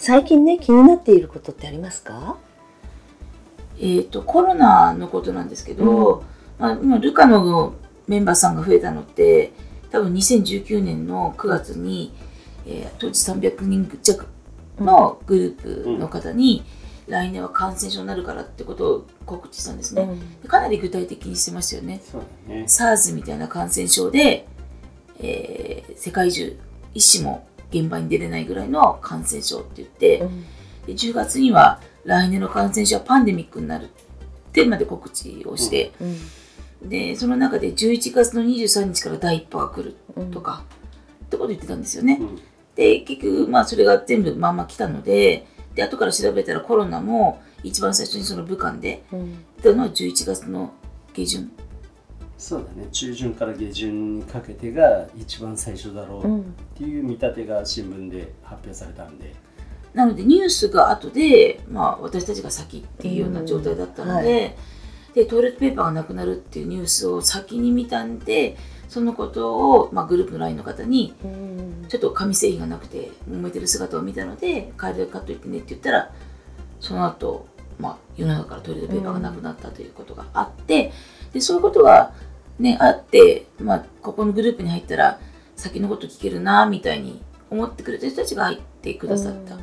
最近ね気になっていることってありますか？えっ、とコロナのことなんですけど、うん、まあ、今ルカのメンバーさんが増えたのって多分2019年の9月に、えー、当時300人弱のグループの方に、うん、来年は感染症になるからってことを告知したんですね、うん、かなり具体的にしてましたよね。ね。SARS みたいな感染症で、えー、世界中医師も現場に出れないぐらいの感染症って言って、うん、で10月には来年の感染症はパンデミックになるってまで告知をして、うん。うん、でその中で11月の23日から第1波が来るとか、ってこと言ってたんですよね。で結局まあそれが全部まんま来たのでで後から調べたらコロナも一番最初にその武漢で出たのは11月の下旬そうだね。中旬から下旬にかけてが一番最初だろうっていう見立てが新聞で発表されたんで、なのでニュースが後で、まあ、私たちが先っていうような状態だったのではい、でトイレットペーパーがなくなるっていうニュースを先に見たんでそのことを、まあ、グループの LINE の方に、ちょっと紙製品がなくて揉めてる姿を見たので帰りで買っといてねって言ったらその後、まあ世の中からトイレットペーパーがなくなったということがあってでそういうことがね、あって、まあ、ここのグループに入ったら、先のこと聞けるな、みたいに思ってくれた人たちが入ってくださった。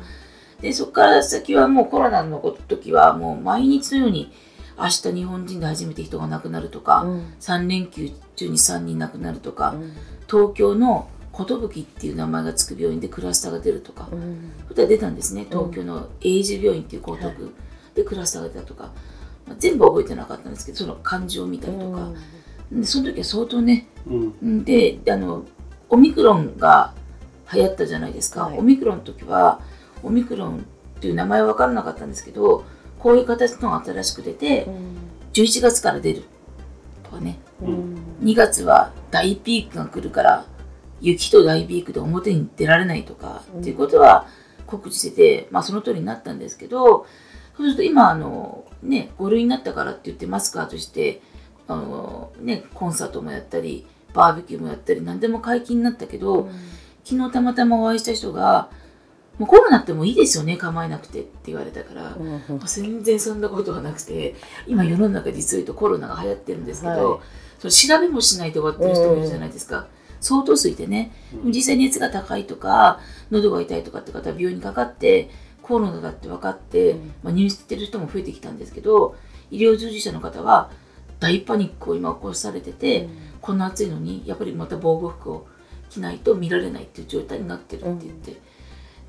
で、そこから先はもうコロナの時は、もう毎日のように、明日日本人で初めて人が亡くなるとか、うん、3連休中に3人亡くなるとか、うん、東京の寿っていう名前がつく病院でクラスターが出るとか、うん、ことは出たんですね。東京の英治病院っていう江東区でクラスターが出たとか、まあ、全部覚えてなかったんですけど、その漢字を見たりとか、その時は相当ね、うん、であのオミクロンが流行ったじゃないですか、はい、オミクロンの時はオミクロンっていう名前は分からなかったんですけどこういう形のが新しく出て、うん、11月から出るとかね、うん、2月は大ピークが来るから雪と大ピークで表に出られないとか、うん、っていうことは告知してて、まあ、その通りになったんですけどそうすると今あの、ね、5類になったからって言ってマスカーとしてあの、ね、コンサートもやったりバーベキューもやったり何でも解禁になったけど、うん、昨日たまたまお会いした人が「もうコロナってもういいですよね構えなくて」って言われたから、うん、全然そんなことがなくて今世の中実を言うとコロナが流行ってるんですけど、はい、その調べもしないで終わってる人もいるじゃないですか。相当数いてね、実際熱が高いとか喉が痛いとかって方は病院にかかってコロナだって分かって、まあ、入院してる人も増えてきたんですけど医療従事者の方は大パニックを今起こされてて、うん、こんな暑いのにやっぱりまた防護服を着ないと見られないっていう状態になってるって言って、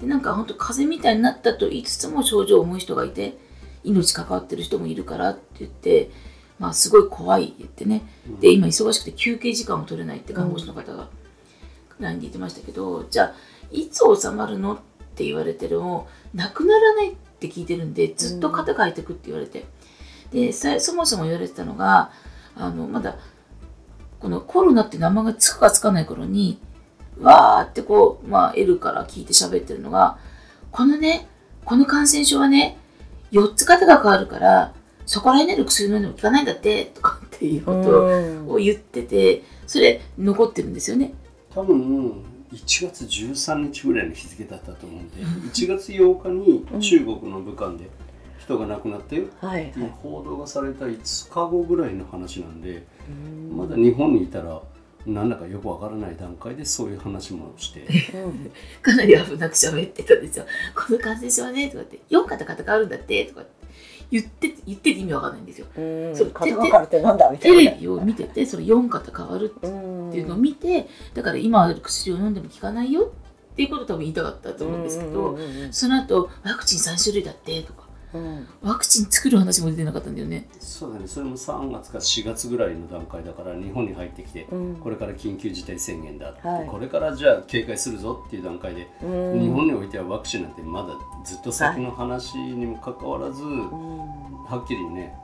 うん、でなんか本当風邪みたいになったと言いつつも症状重い人がいて命関わってる人もいるからって言ってまあすごい怖い言ってね、うん、で今忙しくて休憩時間も取れないって看護師の方が LINE で言ってましたけど、じゃあいつ収まるのって言われてるもなくならないって聞いてるんでずっと肩がいてくって言われて。でそもそも言われてたのがあのまだこのコロナって名前がつくかつかない頃にわーってこう、まあ、L から聞いて喋ってるのがこのねこの感染症はね4つ方が変わるからそこら辺の薬飲んでも効かないんだってとかっていうことを言っててそれ残ってるんですよね。多分1月13日ぐらいの日付だったと思うんで1月8日に中国の武漢で人が亡くなったよ。ってい。う報道がされた5日後ぐらいの話なんで、まだ日本にいたらなんだかよくわからない段階でそういう話もして。う んかなり危なく喋ってたんですよ。この感染症はねとかって。4型型変わるんだってとか言って言ってて意味わかんないんですよ。うん。そう肩がかるってなんだみたテいな。レビを見ててそれ4型変わるってうん。いうのを見てだから今ある薬を飲んでも効かないよっていうことを多分言いたかったと思うんですけど、その後ワクチン3種類だってとかうんワクチン作る話も出てなかったんだよね。そうだね。それも3月か4月ぐらいの段階だから日本に入ってきて、うん。これから緊急事態宣言だはい。これからじゃあ警戒するぞっていう段階で、うん。日本においてはワクチンなんてまだずっと先の話にもかかわらず、うんはっきりね。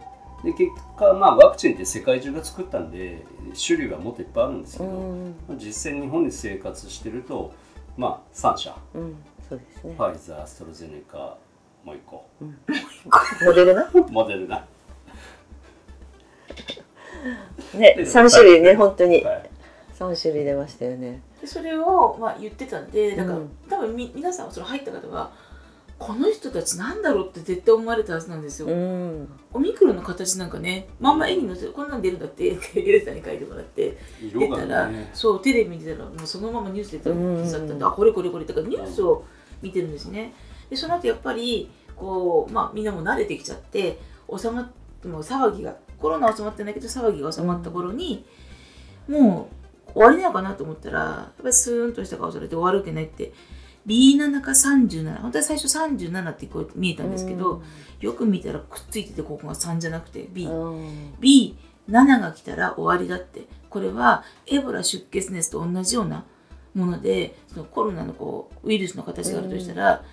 で結果まあワクチンって世界中が作ったんで種類はもっといっぱいあるんですけど、うん。まあ実際日本に生活してるとまあ3社。うん。そうですね。ファイザーアストロゼネカもう1個。モデルナモデルナ、ね3種類ね本当に。はい。3種類出ましたよね。でそれをまあ言ってたんでだから、うん多分み皆さんその入った方はこの人たちなんだろうって絶対思われたはずなんですよ。うん。オミクロンの形なんかねまんま絵に載せてこんなん出るんだってってエレさんに書いてもらって出色たら、がねそうテレビ見てたらもうそのままニュース出てたうんだったんで、あこれこれこれ。だからニュースを見てるんですねでその後やっぱりこうまあみんなも慣れてきちゃって収まってもう騒ぎがコロナは収まってないけど騒ぎが収まった頃に、もう終わりなのかなと思ったらやっぱりスーンとした顔されて終わるわけないって B7 か37本当は最初37ってこう見えたんですけど、よく見たらくっついててここが3じゃなくて B、うん。B7 が来たら終わりだって。これはエボラ出血熱と同じようなものでそのコロナのこうウイルスの形があるとしたら、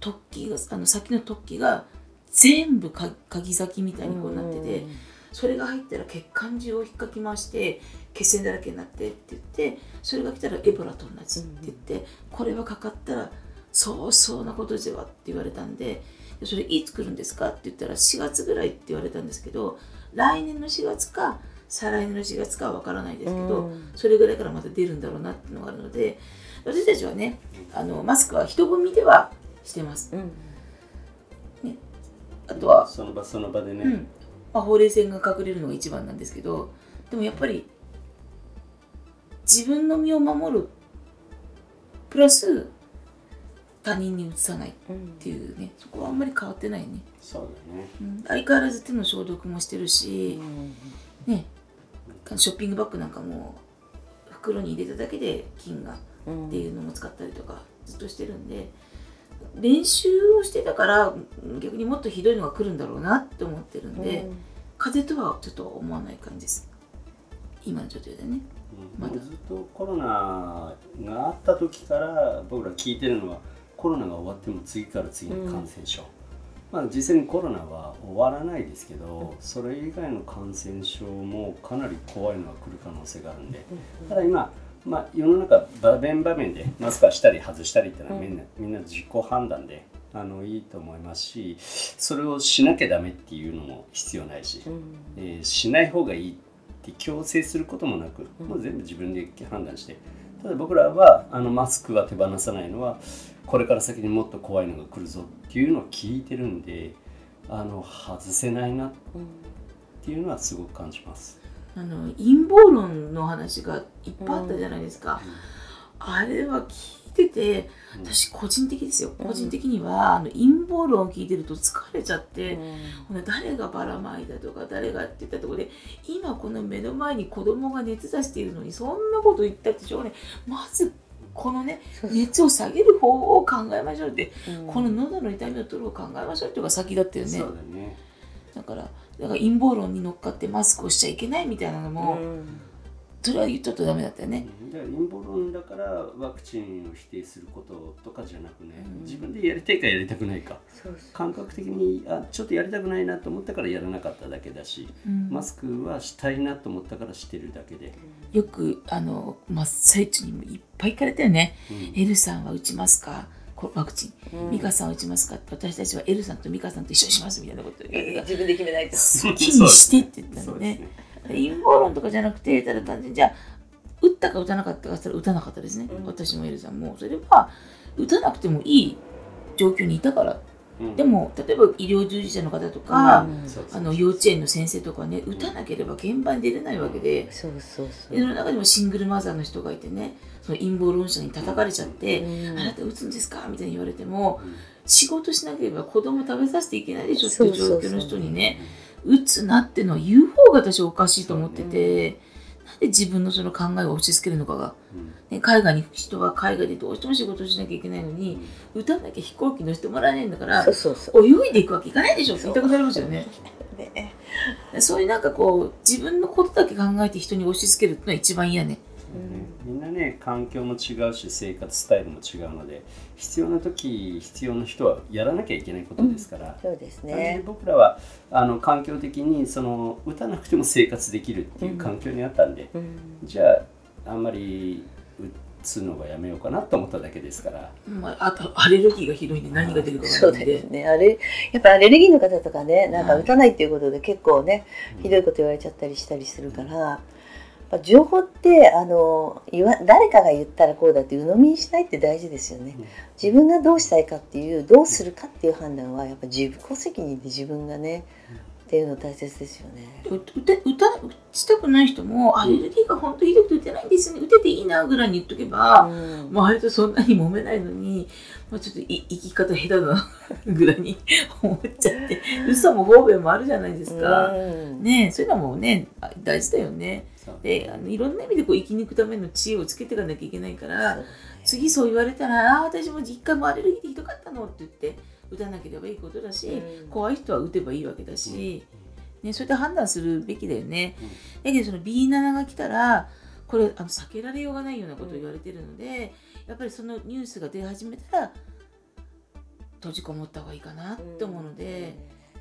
突起があの先の突起が全部か鍵先みたいにこうなってて、それが入ったら血管中を引っかき回して血栓だらけになってって言ってそれが来たらエボラと同じって言って、これはかかったらそうそうなことではって言われたんででそれいつ来るんですかって言ったら4月ぐらいって言われたんですけど来年の4月か再来年の4月かは分からないですけど、うん。それぐらいからまた出るんだろうなっていうのがあるので私たちはねあのマスクは人混みではしてます。うんあとはその場その場でね、うん。まあ、ほうれい線が隠れるのが一番なんですけどでもやっぱり自分の身を守るプラス他人にうつさないっうんていうね。そこはあんまり変わってないね、そうだね。うん、相変わらず手の消毒もしてるうし、んね。ショッピングバッグなんかも袋に入れただけで菌がうんっていうのも使ったりとかずっとしてるんで練習をしてたから逆にもっとひどいのが来るんだろうなって思ってるんで、うん。風邪とはちょっと思わない感じです。今の状態でね。うん。まだ。ずっとコロナがあった時から僕ら聞いてるのはコロナが終わっても次から次に感染症、まあ実際にコロナは終わらないですけどそれ以外の感染症もかなり怖いのが来る可能性があるんで。ただ今、まあ、世の中場面場面でマスクはしたり外したりってのはみんな,、みんな自己判断であのいいと思いますしそれをしなきゃダメっていうのも必要ないし、うん。えーしない方がいいって強制することもなく、うん。もう全部自分で判断して。ただ僕らはあのマスクは手放さないのはこれから先にもっと怖いのが来るぞっていうのを聞いてるんであの外せないなっていうのはすごく感じます。あの陰謀論の話がいっぱいあったじゃないですか、あれは聞いててうん。私個人的ですよ、うん。個人的にはあの陰謀論を聞いてると疲れちゃって、うん。誰がばらまいたとか誰がって言ったところで今この目の前に子供が熱出しているのにそんなこと言ったってしょうがない。まずこのね熱を下げる方法を考えましょうって、うん。この喉の痛みを取るを考えましょうっていうのが先だったよね。だね。だからだから陰謀論に乗っかってマスクをしちゃいけないみたいなのも、うん。それは言っちゃうとダメだったよね、だから陰謀論だからワクチンを否定することとかじゃなくね、うん。自分でやりたいかやりたくないか。そうそう。感覚的にあちょっとやりたくないなと思ったからやらなかっただけだし、うん。マスクはしたいなと思ったからしてるだけで、よくあの真っ最中にもいっぱい聞かれたよね。うん。エルさんは打ちますか？こワクチン。うん。ミカさんは打ちますかって私たちはエルさんとミカさんと一緒にしますみたいなこと。言 う自分で決めないと。好きにしてって言ったのね。陰謀論とかじゃなくてただ単純にじゃあ打ったか打たなかったかそれ打たなかったですね、うん。私もエルさんも。それは打たなくてもいい状況にいたから。うん。でも例えば医療従事者の方とか、うんあの幼稚園の先生とかね打たなければ現場に出れないわけで、そうそうそう。でその中でもシングルマザーの人がいてねその陰謀論者に叩かれちゃって、うん。あなた打つんですか？みたいに言われてもうん。仕事しなければ子供食べさせていけないでしょってそいう状況の人にね打つなってのは言う方が私おかしいと思ってて、なんで自分のその考えを押し付けるのかが、うん。ね、海外に行く人は海外でどうしても仕事しなきゃいけないのに、打たなきゃ飛行機乗せてもらえないんだからそうそうそう。泳いでいくわけいかないでしょって言いたくなりますよね。ね。そういうなんかこう自分のことだけ考えて人に押し付けるってのは一番嫌ね。みんなね環境も違うし生活スタイルも違うので必要な時必要な人はやらなきゃいけないことですから、そうですね。僕らはあの環境的にその打たなくても生活できるっていう環境にあったんで、うん。じゃああんまり打つのがやめようかなと思っただけですから、まあ、あとアレルギーがひどいんで何が出るかわそうからないんで。ですね。あれやっぱアレルギーの方とかねなんかはい。打たないっていうことで結構ねひどいこと言われちゃったりしたりするから、情報ってあの言わ誰かが言ったらこうだって鵜呑みにしないって大事ですよね。自分がどうしたいかっていうどうするかっていう判断はやっぱ自己責任で自分がね、っていうの大切ですよね。打て打た打ちたくない人もアレルギーが本当ひどくて打てないんですよね打てていいなぐらいに言っとけば、うんまあ、割とそんなに揉めないのに、まあ、ちょっとい生き方下手だなぐらいに思っちゃって嘘も方便もあるじゃないですか。うんねえそういうのもねあ大事だよね。であのいろんな意味でこう生き抜くための知恵をつけていかなきゃいけないから。そう次そう言われたら「ああ私も実家もアレルギーでひどかったの」って言って打たなければいいことだし、うん怖い人は打てばいいわけだし、ね、そうやって判断するべきだよね。うんだけどその B7 が来たらこれあの避けられようがないようなことを言われてるので、やっぱりそのニュースが出始めたら閉じこもった方がいいかなって思うので、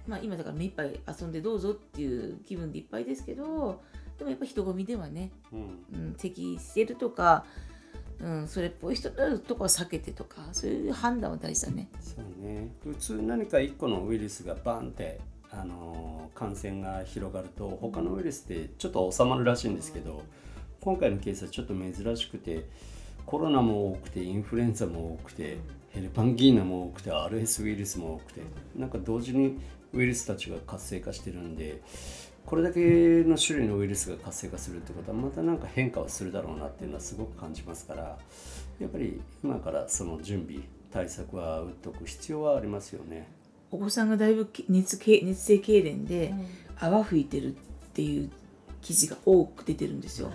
まあ、今だから目いっぱい遊んでどうぞっていう気分でいっぱいですけどでもやっぱ人混みではね、うんうん、適してるとか、うん、それっぽい人のとこは避けてとかそういう判断は大事だね。そうね普通何か一個のウイルスがバンってあの感染が広がると他のウイルスってちょっと収まるらしいんですけど今回のケースはちょっと珍しくてコロナも多くてインフルエンザも多くてヘルパンギーナも多くて RS ウイルスも多くてなんか同時にウイルスたちが活性化してるんでこれだけの種類のウイルスが活性化するってことはまたなんか変化をするだろうなっていうのはすごく感じますからやっぱり今からその準備対策は打っておく必要はありますよね。お子さんがだいぶ熱け熱性痙攣で泡吹いてるっていう記事が多く出てるんですよ。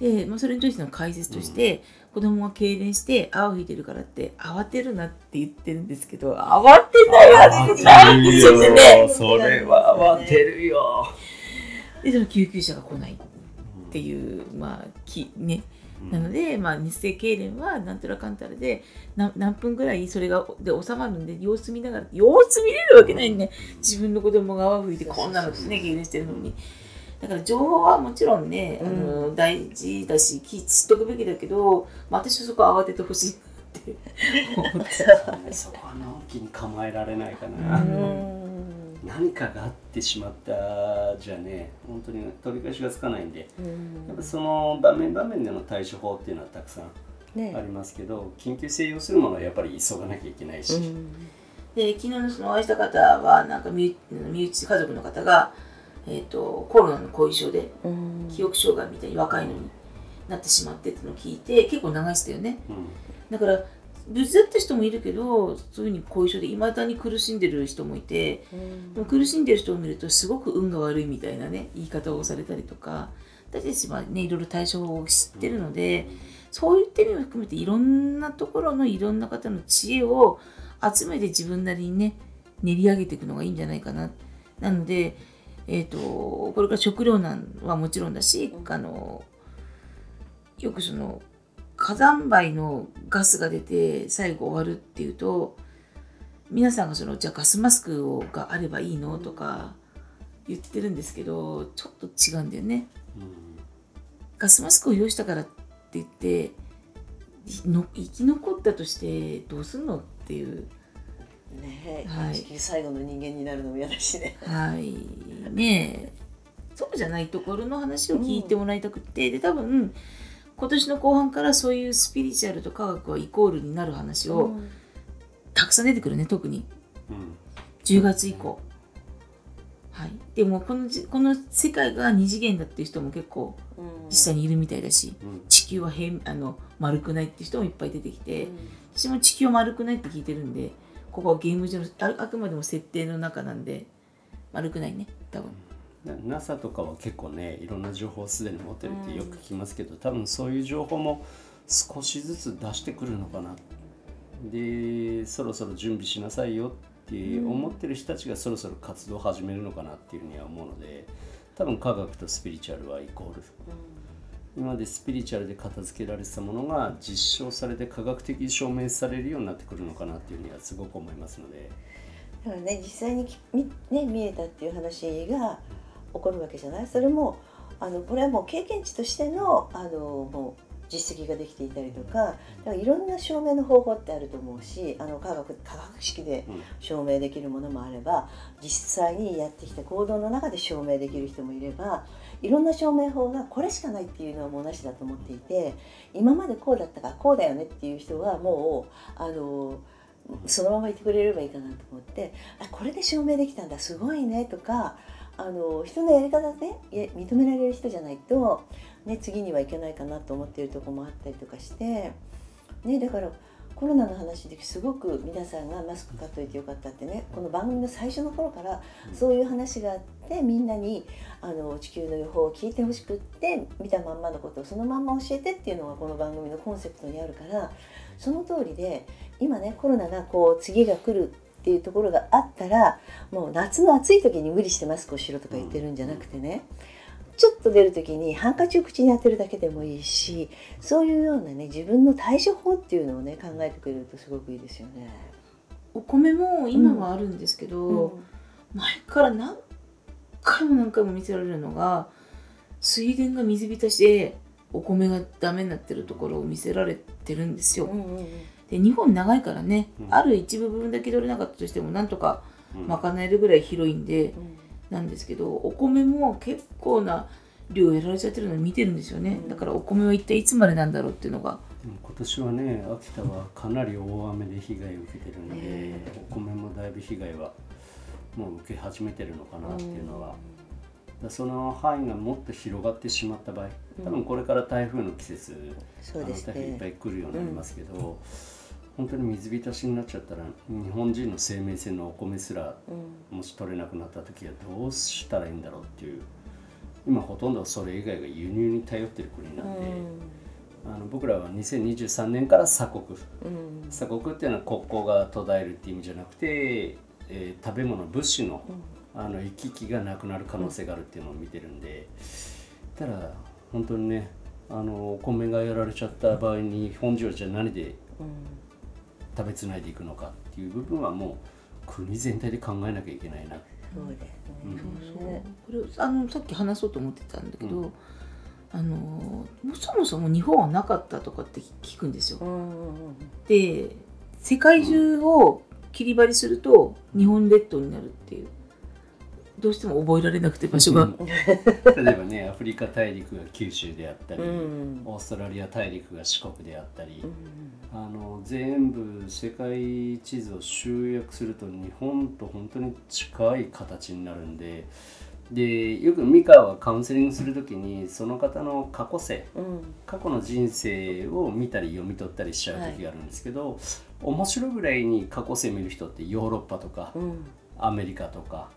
で、まあ、それに対しての解説として、子供が痙攣して泡吹いてるからって慌てるなって言ってるんってど慌てないわけじゃないんですよね。それは慌てるよ。でその救急車が来ないっていうまあきねなので、まあ、日性痙攣はなんとらかんたらで何分ぐらいそれがで収まるんで様子見ながら様子見れるわけないね自分の子供が泡吹いてこんなのですね痙攣してるのにだから情報はもちろんね、あの大事だしき知っとくべきだけど、まあ、私はそこは慌ててほしいって思って。そこは直樹に構えられないかな。うん。何かがあってしまったじゃね本当に取り返しがつかないんで。やっぱその場面場面での対処法っていうのはたくさんね。ありますけど緊急性要するものはやっぱり急がなきゃいけないし、で昨日のそのお会いした方はなんか身身内家族の方が、えー、とコロナの後遺症でうん。記憶障害みたいに若いのになってしまってってのを聞いて結構長いしたよね。うん。だから無事だった人もいるけどそういうふうに後遺症でいまだに苦しんでる人もいてでも苦しんでる人を見るとすごく運が悪いみたいなね言い方をされたりとか私たちはねいろいろ対処法を知ってるのでそういった意味も含めていろんなところのいろんな方の知恵を集めて自分なりにね練り上げていくのがいいんじゃないかな。なので、えー、とこれから食糧難はもちろんだしあのよくその火山灰のガスが出て最後終わるっていうと皆さんがそのじゃあガスマスクをがあればいいのとか言ってるんですけどちょっと違うんだよね。ガスマスクを用意したからって言っていの生き残ったとしてどうすんのっていうねえ、はい。地球最後の人間になるのも嫌だしね。はい。ねえ。そうじゃないところの話を聞いてもらいたくって、で多分今年の後半からそういうスピリチュアルと科学はイコールになる話をたくさん出てくるね特に。うん。10月以降。はい、でもこのじこの世界が二次元だっていう人も結構うん。実際にいるみたいだし、うん。地球は平あの丸くないっていう人もいっぱい出てきて、私も地球は丸くないって聞いてるんでここはゲーム上のああくまでも設定の中なんで丸くないね多分。な NASA とかは結構ねいろんな情報をすでに持ってるってよく聞きますけど、多分そういう情報も少しずつ出してくるのかな。でそろそろ準備しなさいよって思ってる人たちがそろそろ活動を始めるのかなっていうふうには思うので多分科学とスピリチュアルはイコール今までスピリチュアルで片付けられてたものが実証されて科学的に証明されるようになってくるのかなっていうふうにはすごく思いますので。だからね実際にきみ、ね、見えたっていう話が起こるわけじゃない？それもあのこれはもう経験値としてのあのもう実績ができていたりとかだからいろんな証明の方法ってあると思うしあの科学科学式でうん。証明できるものもあれば実際にやってきた行動の中で証明できる人もいればいろんな証明法がこれしかないっていうのはもうなしだと思っていて今までこうだったからこうだよねっていう人はもうあのそのままいてくれればいいかなと思ってあこれで証明できたんだすごいねとかあの人のやり方で、認められる人じゃないと、ね、次にはいけないかなと思っているところもあったりとかして、ね、だからコロナの話ですごく皆さんがマスク買っといてよかったってねこの番組の最初の頃からそういう話があってみんなにあの地球の予報を聞いてほしくって見たまんまのことをそのまんま教えてっていうのがこの番組のコンセプトにあるからその通りで今ねコロナがこう次が来るっていうところがあったらもう夏の暑い時に無理してマスクをしろとか言ってるんじゃなくてねちょっと出る時にハンカチを口に当てるだけでもいいしそういうようなね自分の対処法っていうのをね考えてくれるとすごくいいですよね。お米も今はあるんですけど、前から何回も何回も見せられるのが水田が水浸しでお米がダメになってるところを見せられてるんですよ。うんうんうん。で日本長いからね、うん。ある一部分だけ取れなかったとしてもなんとかうん。賄えるぐらい広いんでうんなんですけどお米も結構な量やられちゃってるの見てるんですよね、うん。だからお米は一体いつまでなんだろうっていうのが。でも今年はね秋田はかなり大雨で被害を受けてるんで、ねお米もだいぶ被害はもう受け始めてるのかなっていうのは、だからその範囲がもっと広がってしまった場合多分これから台風の季節、そうですあの台風いっぱね。い来るようになりますけど、本当に水浸しになっちゃったら日本人の生命線のお米すらうん。もし取れなくなった時はどうしたらいいんだろうっていう今ほとんどそれ以外が輸入に頼ってる国なんで、あの僕らは2023年から鎖国。うん。鎖国っていうのは国交が途絶えるっていう意味じゃなくて、えー食べ物物資のあの行き来がなくなる可能性があるっていうのを見てるんでただ本当にねあのお米がやられちゃった場合に日本人はじゃあ何でうん食べつないでいくのかっていう部分はもう国全体で考えなきゃいけないな。そうですね。うん。そう。これあのさっき話そうと思ってたんだけど、うん。あのそもそも日本はなかったとかって聞くんですよ。で世界中を切り張りすると日本列島になるっていうどうしても覚えられなくて場所が、うん。例えばねアフリカ大陸が九州であったり、うん。オーストラリア大陸が四国であったり、うん。あの全部世界地図を集約すると日本と本当に近い形になるんででよく美香はカウンセリングする時にその方の過去性うん。過去の人生を見たり読み取ったりしちゃう時があるんですけど、面白いぐらいに過去性見る人ってヨーロッパとかうん。アメリカとか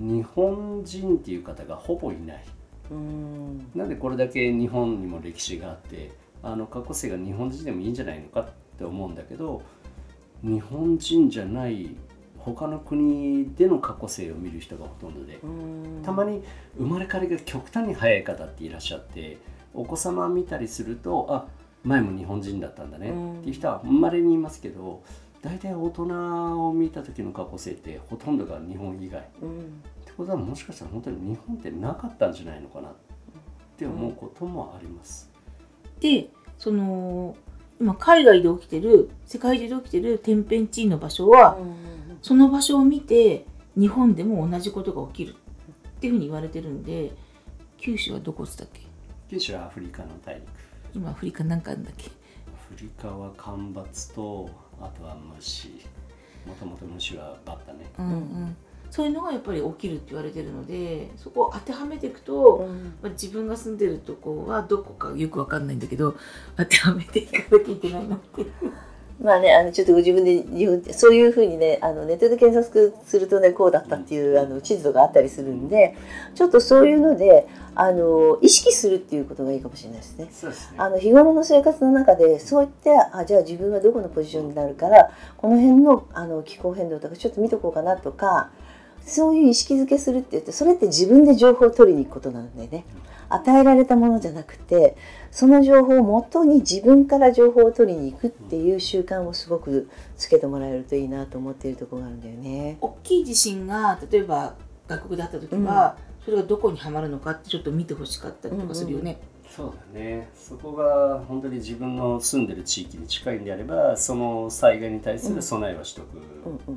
日本人っていう方がほぼいない。うんなんでこれだけ日本にも歴史があってあの過去性が日本人でもいいんじゃないのかって思うんだけど日本人じゃない他の国での過去性を見る人がほとんどでうんたまに生まれ変わりが極端に早い方っていらっしゃってお子様見たりするとあ前も日本人だったんだねっていう人はまれにいますけど大体大人を見た時の過去性ってほとんどが日本以外。ことはもしかしたら本当に日本ってなかったんじゃないのかなって思うこともあります。でその今海外で起きてる世界中で起きてる天変地異の場所は、その場所を見て日本でも同じことが起きるっていうふうに言われてるんで九州はどこっつったっけ？九州はアフリカの大陸。今アフリカなんかあるんだっけ？アフリカは干ばつとあとは虫。もともと虫はバッタねうんうん、そういうのがやっぱり起きるって言われてるのでそこを当てはめていくと、うんまあ、自分が住んでるとこはどこかよくわかんないんだけど当てはめていかなきゃいけないなって。まあね、あのちょっとご自分で言うそういうふうにねあのネットで検索するとねこうだったっていうあの地図があったりするんでちょっとそういうのであの意識するっていうことがいいかもしれないですね。そうですねあの日頃の生活の中でそういってあじゃあ自分はどこのポジションになるからこの辺のあの気候変動とかちょっと見とこうかなとかそういう意識づけするって言ってそれって自分で情報を取りに行くことなんでね。与えられたものじゃなくてその情報をもとに自分から情報を取りに行くっていう習慣をすごくつけてもらえるといいなと思っているところがあるんだよね。大きい地震が例えば外国であった時は、それがどこにはまるのかってちょっと見てほしかったりとかするよね。そうだね。そこが本当に自分の住んでる地域に近いんであればその災害に対する備えはしとく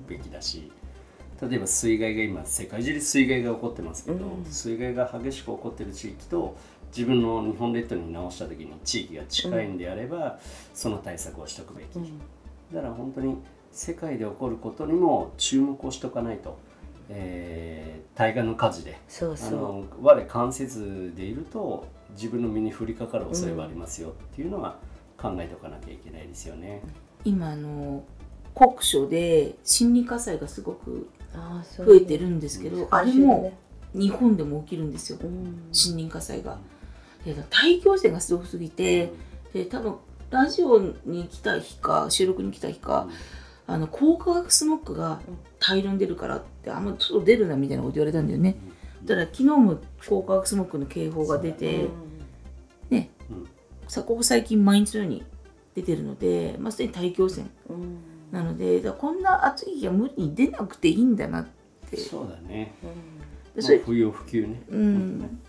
べきだし、例えば水害が今世界中で水害が起こってますけど、うん。水害が激しく起こってる地域と自分の日本列島に直した時に地域が近いんであれば、その対策をしとくべき、うん。だから本当に世界で起こることにも注目をしとかないと、えー対岸の火事であそうそう。の我関せずでいると自分の身に降りかかる恐れはありますよっていうのは考えておかなきゃいけないですよね。今あの酷暑で森林火災がすごく増えてるんですけど、あれもね。日本でも起きるんですよ。うん。森林火災が。で大気汚染がすごすぎてで多分ラジオに来た日か収録に来た日か、あの高化学スモッグが大量に出るからってあんま外出るなみたいなこと言われたんだよね。だから昨日も高化学スモッグの警報が出て、ね、うん。さここ最近毎日のように出てるので、まあ、すでに大気汚染うんうんなのでだからこんな暑い日は無理に出なくていいんだなって。そうだね。でそれまあ不要不急ね。うん、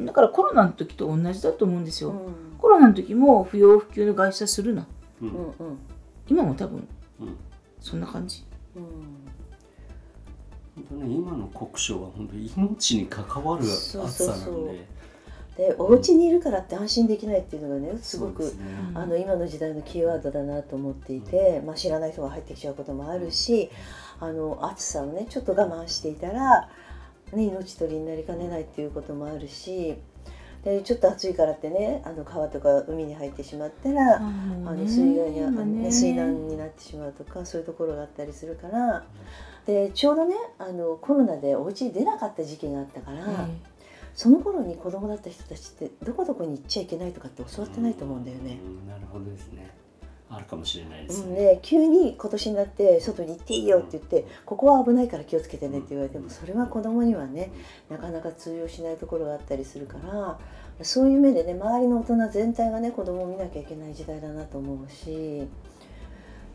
だからコロナの時と同じだと思うんですよ、うん。コロナの時も不要不急の外出はするな。うん。うんうん。今も多分うん。そんな感じ。うん。本当ね今の国書は本当に命に関わる暑さそうそうなんで。でお家にいるからって安心できないっていうのがねすごくね。あの今の時代のキーワードだなと思っていて、まあ、知らない人が入ってきちゃうこともあるしあの暑さをねちょっと我慢していたら、ね、命取りになりかねないっていうこともあるしでちょっと暑いからってねあの川とか海に入ってしまったら、あの水害に、あのね、水難になってしまうとかそういうところがあったりするから。でちょうどねあのコロナでお家に出なかった時期があったから。その頃に子供だった人たちってどこどこに行っちゃいけないとかって教わってないと思うんだよね。うんなるほどですね。あるかもしれないでうん、すね。で急に今年になって外に行っていいよって言ってここは危ないから気をつけてねって言われてもそれは子供にはねなかなか通用しないところがあったりするからそういう目でね周りの大人全体がね子供を見なきゃいけない時代だなと思うし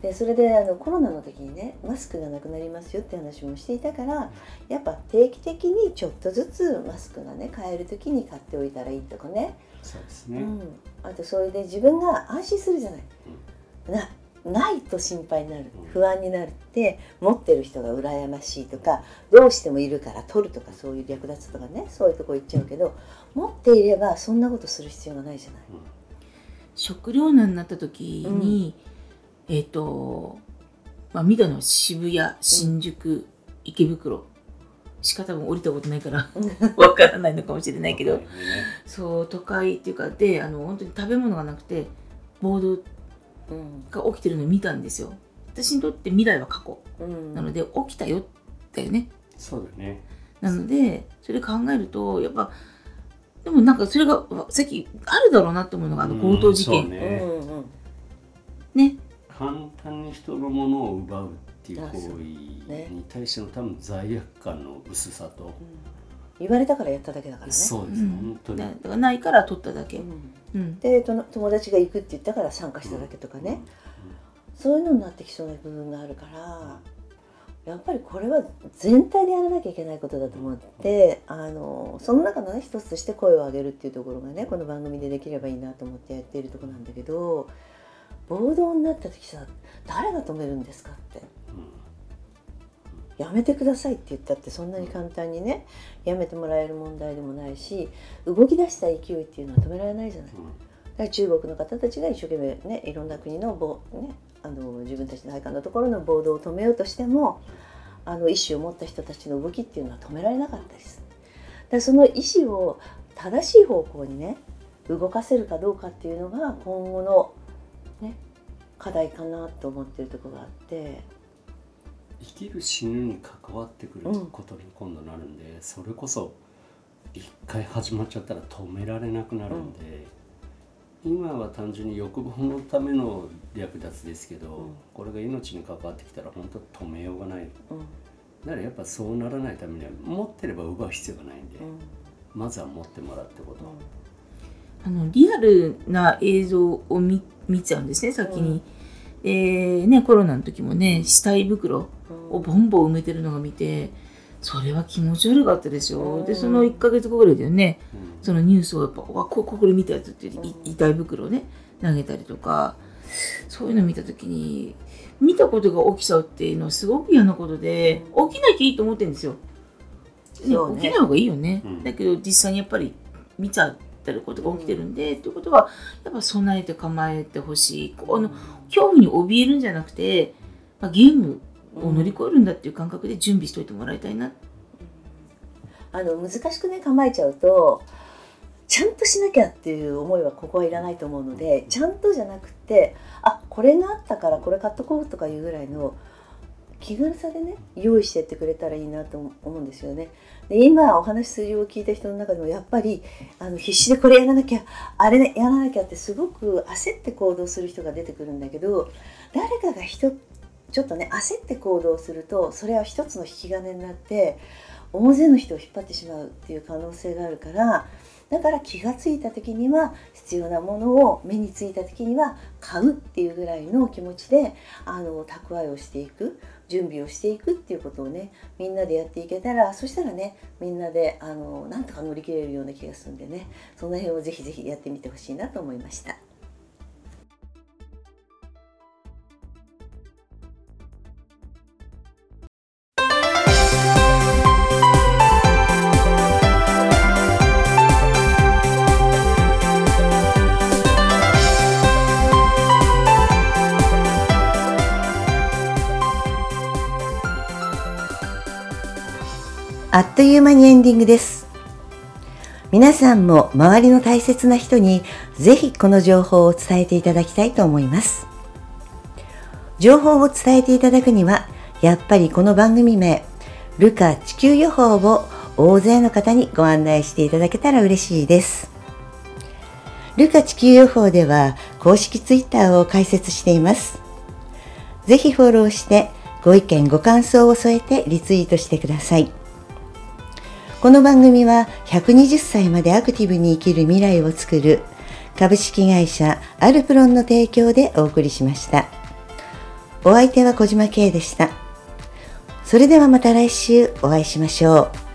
でそれであのコロナの時にねマスクがなくなりますよって話もしていたからやっぱ定期的にちょっとずつマスクがね買える時に買っておいたらいいとかね。そうですね。うん、あとそれで自分が安心するじゃない、なないと心配になるうん。不安になるって持ってる人が羨ましいとかどうしてもいるから取るとかそういう略奪とかねそういうとこ行っちゃうけど持っていればそんなことする必要がないじゃない。食糧難になった時に、えっ、とまあ見たのは渋谷新宿、池袋。しか多分降りたことないから わからないのかもしれないけど、ね。そう都会っていうかであの本当に食べ物がなくて暴動うん。が起きてるのを見たんですよ。私にとって未来は過去。うん。なので起きたよだよね。そうだね。なのでそれ考えるとやっぱでもなんかそれがわさっきあるだろうなって思うのがあの強盗事件。うんね。ね簡単に人のものを奪うっていう行為に対しての多分罪悪感の薄さと、言われたからやっただけだからね。そうですね、うん。本当に、だだからないから取っただけ、うん。うん。でとの友達が行くって言ったから参加しただけとかね、そういうのになってきそうな部分があるからやっぱりこれは全体でやらなきゃいけないことだと思ってあのその中のね一つとして声を上げるっていうところがねこの番組でできればいいなと思ってやっているところなんだけど暴動になった時さ誰が止めるんですかってやめてくださいって言ったってそんなに簡単にねやめてもらえる問題でもないし動き出した勢いっていうのは止められないじゃない。うんうんだから中国の方たちが一生懸命ねいろんな国のぼ、ね、あの自分たちの配下のところの暴動を止めようとしてもあの意思を持った人たちの動きっていうのは止められなかったです。だその意思を正しい方向にね動かせるかどうかっていうのが今後の、ね、課題かなと思ってるところがあって。生きる死ぬに関わってくることに今度なるんで、うん、それこそ一回始まっちゃったら止められなくなるんで、うん、今は単純に欲望のための略奪ですけど、うん、これが命に関わってきたら本当止めようがない、だからやっぱそうならないためには持ってれば奪う必要がないんで、まずは持ってもらうってこと。あのリアルな映像を見見ちゃうんですね先に。えーね、コロナの時もね死体袋をボンボン埋めてるのが見てそれは気持ち悪かったですよ、でその1か月後ぐらいだよね、そのニュースをやっぱわここれ見たやつって遺体袋をね投げたりとかそういうの見た時に見たことが起きちゃうっていうのはすごく嫌なことで起きなきゃいいと思ってるんですよ。ね、起きない方がいいよね、うん、だけど実際にやっぱり見ちゃってることが起きてるんで、うん、ってことはやっぱ備えて構えてほしいあの恐怖に怯えるんじゃなくて、まあ、ゲームを乗り越えるんだっていう感覚で準備しておいてもらいたいな。あの難しくね構えちゃうとちゃんとしなきゃっていう思いはここはいらないと思うのでちゃんとじゃなくてあこれがあったからこれ買っとこうとかいうぐらいの気軽さでね用意してってくれたらいいなと思うんですよね。で今お話数字を聞いた人の中でもやっぱりあの必死でこれやらなきゃあれ、ね、やらなきゃってすごく焦って行動する人が出てくるんだけど誰かが人ちょっとね焦って行動するとそれは一つの引き金になって大勢の人を引っ張ってしまうっていう可能性があるからだから気が付いた時には必要なものを目についた時には買うっていうぐらいの気持ちであの蓄えをしていく準備をしていくっていうことをねみんなでやっていけたらそしたらねみんなであのなんとか乗り切れるような気がするんでねその辺をぜひぜひやってみてほしいなと思いました。あっという間にエンディングです。皆さんも周りの大切な人にぜひこの情報を伝えていただきたいと思います。情報を伝えていただくには、やっぱりこの番組名、ルカ地球予報を大勢の方にご案内していただけたら嬉しいです。ルカ地球予報では公式ツイッターを開設しています。ぜひフォローしてご意見ご感想を添えてリツイートしてください。この番組は120歳までアクティブに生きる未来をつくる株式会社アルプロンの提供でお送りしました。お相手は小島慶でした。それではまた来週お会いしましょう。